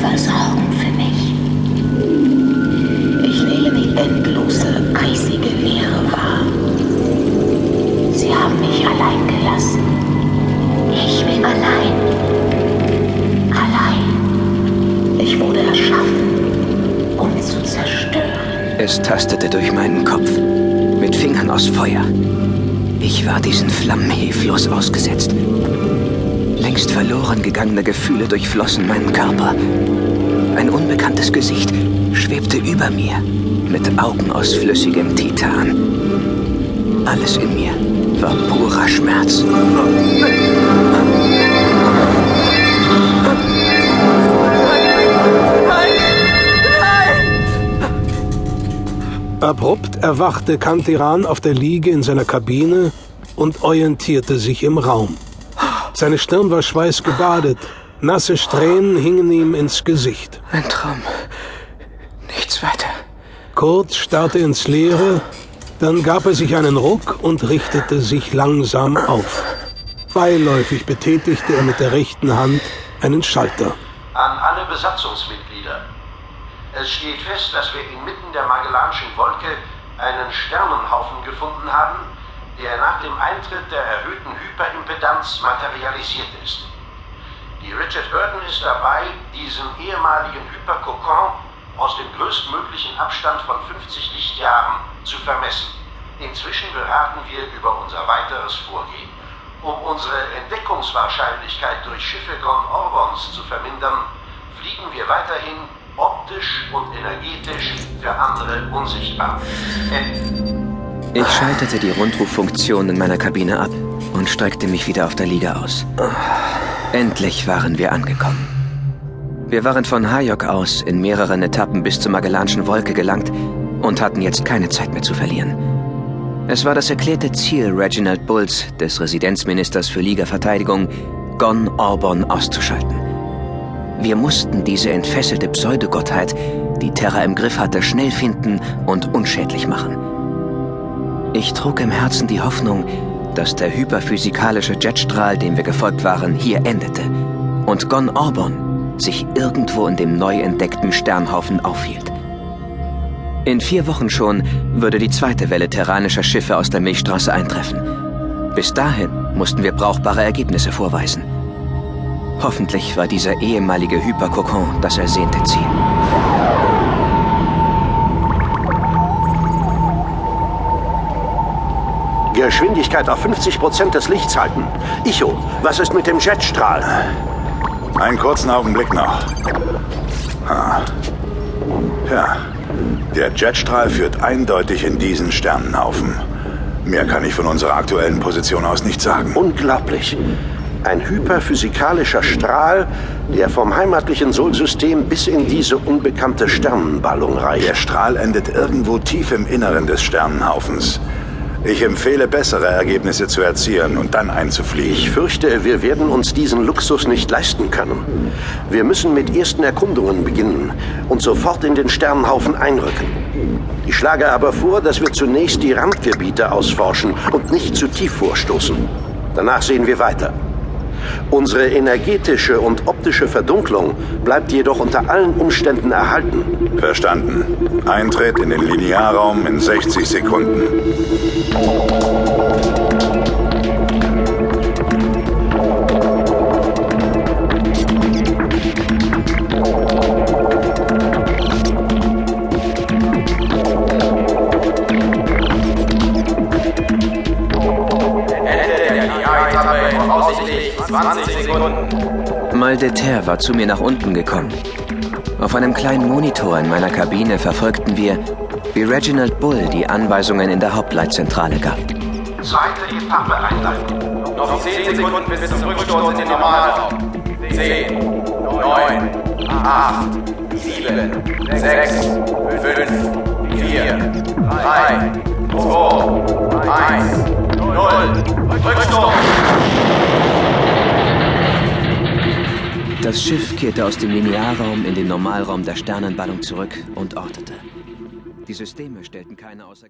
versorgen für mich. Ich nehme die endlose, eisige Leere wahr. Sie haben mich allein gelassen. Ich bin allein. Allein. Ich wurde erschaffen, um zu zerstören. Es tastete durch meinen Kopf mit Fingern aus Feuer. Ich war diesen Flammen hilflos ausgesetzt. Längst verloren gegangene Gefühle durchflossen meinen Körper. Ein unbekanntes Gesicht schwebte über mir, mit Augen aus flüssigem Titan. Alles in mir war purer Schmerz. Abrupt erwachte Kantiran auf der Liege in seiner Kabine und orientierte sich im Raum. Seine Stirn war schweißgebadet, nasse Strähnen hingen ihm ins Gesicht. Ein Traum. Nichts weiter. Kurt starrte ins Leere, dann gab er sich einen Ruck und richtete sich langsam auf. Beiläufig betätigte er mit der rechten Hand einen Schalter. An alle Besatzungsmitglieder. Es steht fest, dass wir inmitten der Magellanischen Wolke einen Sternenhaufen gefunden haben, der nach dem Eintritt der erhöhten Hyperimpedanz materialisiert ist. Die Richard Burton ist dabei, diesen ehemaligen Hyperkokon aus dem größtmöglichen Abstand von 50 Lichtjahren zu vermessen. Inzwischen beraten wir über unser weiteres Vorgehen. Um unsere Entdeckungswahrscheinlichkeit durch Schiffe Gon Orbons zu vermindern, fliegen wir weiterhin optisch und energetisch für andere unsichtbar. Ent Ich schaltete die Rundruffunktion in meiner Kabine ab und streckte mich wieder auf der Liege aus. Endlich waren wir angekommen. Wir waren von Hayok aus in mehreren Etappen bis zur Magellanischen Wolke gelangt und hatten jetzt keine Zeit mehr zu verlieren. Es war das erklärte Ziel Reginald Bulls, des Residenzministers für Liga-Verteidigung, Gon Orbon auszuschalten. Wir mussten diese entfesselte Pseudogottheit, die Terra im Griff hatte, schnell finden und unschädlich machen. Ich trug im Herzen die Hoffnung, dass der hyperphysikalische Jetstrahl, dem wir gefolgt waren, hier endete und Gon Orbon sich irgendwo in dem neu entdeckten Sternhaufen aufhielt. In vier Wochen schon würde die zweite Welle terranischer Schiffe aus der Milchstraße eintreffen. Bis dahin mussten wir brauchbare Ergebnisse vorweisen. Hoffentlich war dieser ehemalige Hyperkokon das ersehnte Ziel. Geschwindigkeit auf 50 Prozent des Lichts halten. Icho, was ist mit dem Jetstrahl? Einen kurzen Augenblick noch. Ah. Ja, der Jetstrahl führt eindeutig in diesen Sternenhaufen. Mehr kann ich von unserer aktuellen Position aus nicht sagen. Unglaublich. Ein hyperphysikalischer Strahl, der vom heimatlichen Solsystem bis in diese unbekannte Sternenballung reicht. Der Strahl endet irgendwo tief im Inneren des Sternenhaufens. Ich empfehle, bessere Ergebnisse zu erzielen und dann einzufliegen. Ich fürchte, wir werden uns diesen Luxus nicht leisten können. Wir müssen mit ersten Erkundungen beginnen und sofort in den Sternenhaufen einrücken. Ich schlage aber vor, dass wir zunächst die Randgebiete ausforschen und nicht zu tief vorstoßen. Danach sehen wir weiter. Unsere energetische und optische Verdunklung bleibt jedoch unter allen Umständen erhalten. Verstanden. Eintritt in den Linearraum in 60 Sekunden. Maldeter war zu mir nach unten gekommen. Auf einem kleinen Monitor in meiner Kabine verfolgten wir, wie Reginald Bull die Anweisungen in der Hauptleitzentrale gab. Zweite Etappe einleiten. Noch 10 Sekunden bis zum Rückstoß in den Normalraum. 10, 9, 8, 7, 6, 5, 4, 3, 2, 1, 0. Rückstoß! Das Schiff kehrte aus dem Linearraum in den Normalraum der Sternenballung zurück und ortete. Die Systeme stellten keine außer